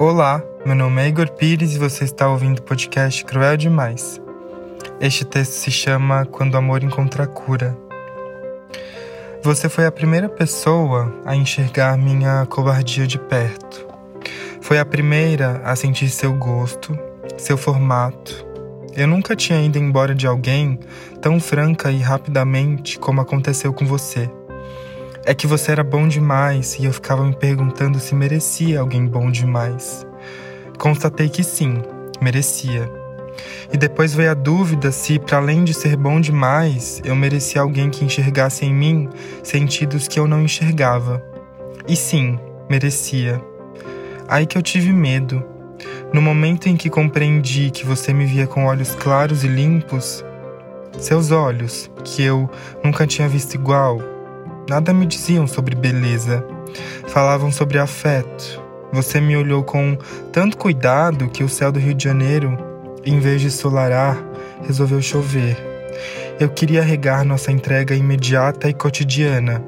Olá, meu nome é Igor Pires e você está ouvindo o podcast Cruel Demais. Este texto se chama Quando o Amor Encontra Cura. Você foi a primeira pessoa a enxergar minha covardia de perto. Foi a primeira a sentir seu gosto, seu formato. Eu nunca tinha ido embora de alguém tão franca e rapidamente como aconteceu com você. É que você era bom demais e eu ficava me perguntando se merecia alguém bom demais. Constatei que sim, merecia. E depois veio a dúvida se, para além de ser bom demais, eu merecia alguém que enxergasse em mim sentidos que eu não enxergava. E sim, merecia. Aí que eu tive medo. No momento em que compreendi que você me via com olhos claros e limpos, seus olhos, que eu nunca tinha visto igual, nada me diziam sobre beleza. Falavam sobre afeto. Você me olhou com tanto cuidado que o céu do Rio de Janeiro em vez de solarar, resolveu chover. Eu queria regar nossa entrega imediata e cotidiana.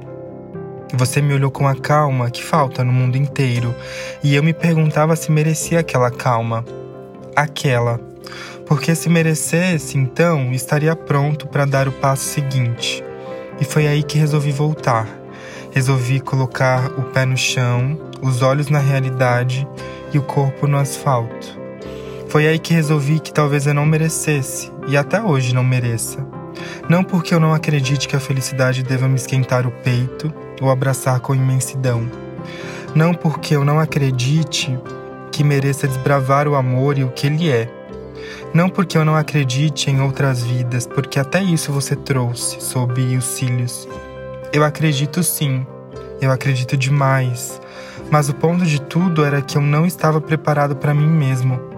Você me olhou com a calma que falta no mundo inteiro, e eu me perguntava se merecia aquela calma. Aquela. Porque se merecesse, então estaria pronto para dar o passo seguinte. E foi aí que resolvi voltar. Resolvi colocar o pé no chão, os olhos na realidade e o corpo no asfalto. Foi aí que resolvi que talvez eu não merecesse, e até hoje não mereça. Não porque eu não acredite que a felicidade deva me esquentar o peito ou abraçar com imensidão. Não porque eu não acredite que mereça desbravar o amor e o que ele é. Não porque eu não acredite em outras vidas, porque até isso você trouxe sob os cílios. Eu acredito sim, eu acredito demais. Mas o ponto de tudo era que eu não estava preparado para mim mesmo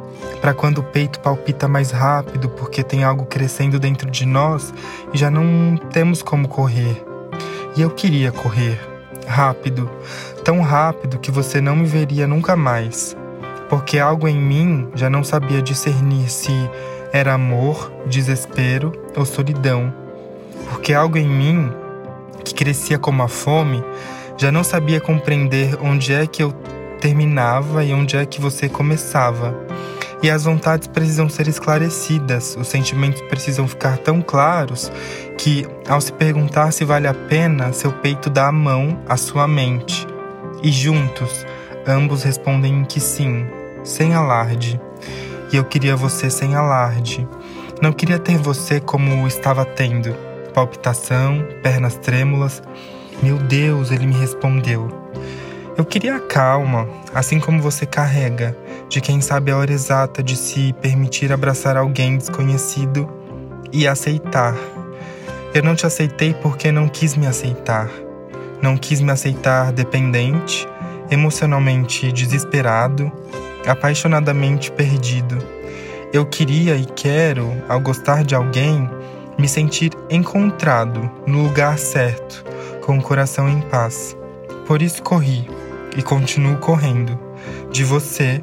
para quando o peito palpita mais rápido porque tem algo crescendo dentro de nós e já não temos como correr. E eu queria correr, rápido, tão rápido que você não me veria nunca mais, porque algo em mim já não sabia discernir se era amor, desespero ou solidão. Porque algo em mim, que crescia como a fome, já não sabia compreender onde é que eu terminava e onde é que você começava. E as vontades precisam ser esclarecidas, os sentimentos precisam ficar tão claros que, ao se perguntar se vale a pena, seu peito dá a mão à sua mente. E juntos, ambos respondem que sim, sem alarde. E eu queria você sem alarde. Não queria ter você como estava tendo palpitação, pernas trêmulas. Meu Deus, ele me respondeu. Eu queria a calma, assim como você carrega de quem sabe a hora exata de se permitir abraçar alguém desconhecido e aceitar. Eu não te aceitei porque não quis me aceitar. Não quis me aceitar dependente, emocionalmente desesperado, apaixonadamente perdido. Eu queria e quero, ao gostar de alguém, me sentir encontrado no lugar certo, com o coração em paz. Por isso corri e continuo correndo de você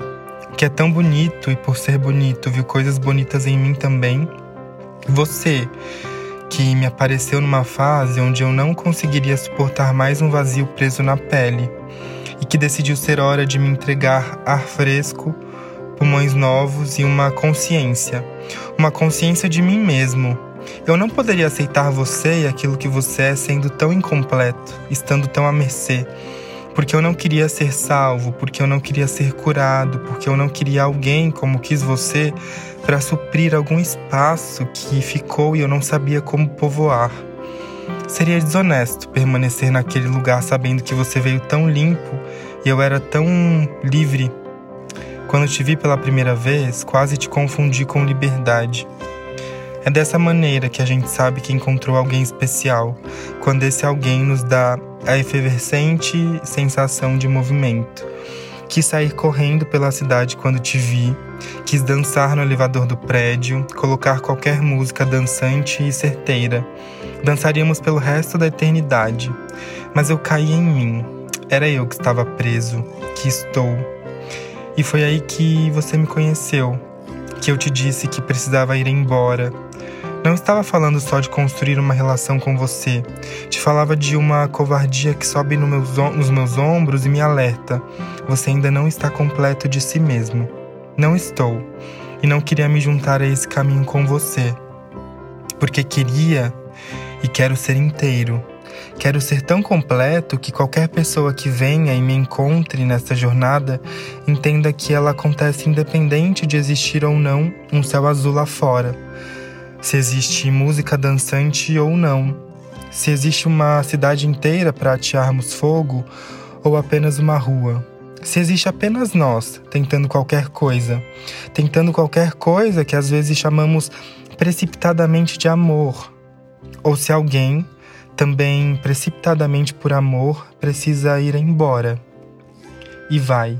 que é tão bonito e por ser bonito viu coisas bonitas em mim também. Você, que me apareceu numa fase onde eu não conseguiria suportar mais um vazio preso na pele e que decidiu ser hora de me entregar ar fresco, pulmões novos e uma consciência, uma consciência de mim mesmo. Eu não poderia aceitar você e aquilo que você é sendo tão incompleto, estando tão à mercê porque eu não queria ser salvo, porque eu não queria ser curado, porque eu não queria alguém como quis você para suprir algum espaço que ficou e eu não sabia como povoar. Seria desonesto permanecer naquele lugar sabendo que você veio tão limpo e eu era tão livre. Quando te vi pela primeira vez, quase te confundi com liberdade. É dessa maneira que a gente sabe que encontrou alguém especial, quando esse alguém nos dá a efervescente sensação de movimento. Quis sair correndo pela cidade quando te vi, quis dançar no elevador do prédio, colocar qualquer música dançante e certeira. Dançaríamos pelo resto da eternidade. Mas eu caí em mim. Era eu que estava preso, que estou. E foi aí que você me conheceu, que eu te disse que precisava ir embora. Não estava falando só de construir uma relação com você. Te falava de uma covardia que sobe no meus, nos meus ombros e me alerta. Você ainda não está completo de si mesmo. Não estou. E não queria me juntar a esse caminho com você. Porque queria e quero ser inteiro. Quero ser tão completo que qualquer pessoa que venha e me encontre nessa jornada entenda que ela acontece independente de existir ou não um céu azul lá fora se existe música dançante ou não, se existe uma cidade inteira para atearmos fogo ou apenas uma rua. Se existe apenas nós tentando qualquer coisa, tentando qualquer coisa que às vezes chamamos precipitadamente de amor, ou se alguém, também precipitadamente por amor, precisa ir embora. E vai.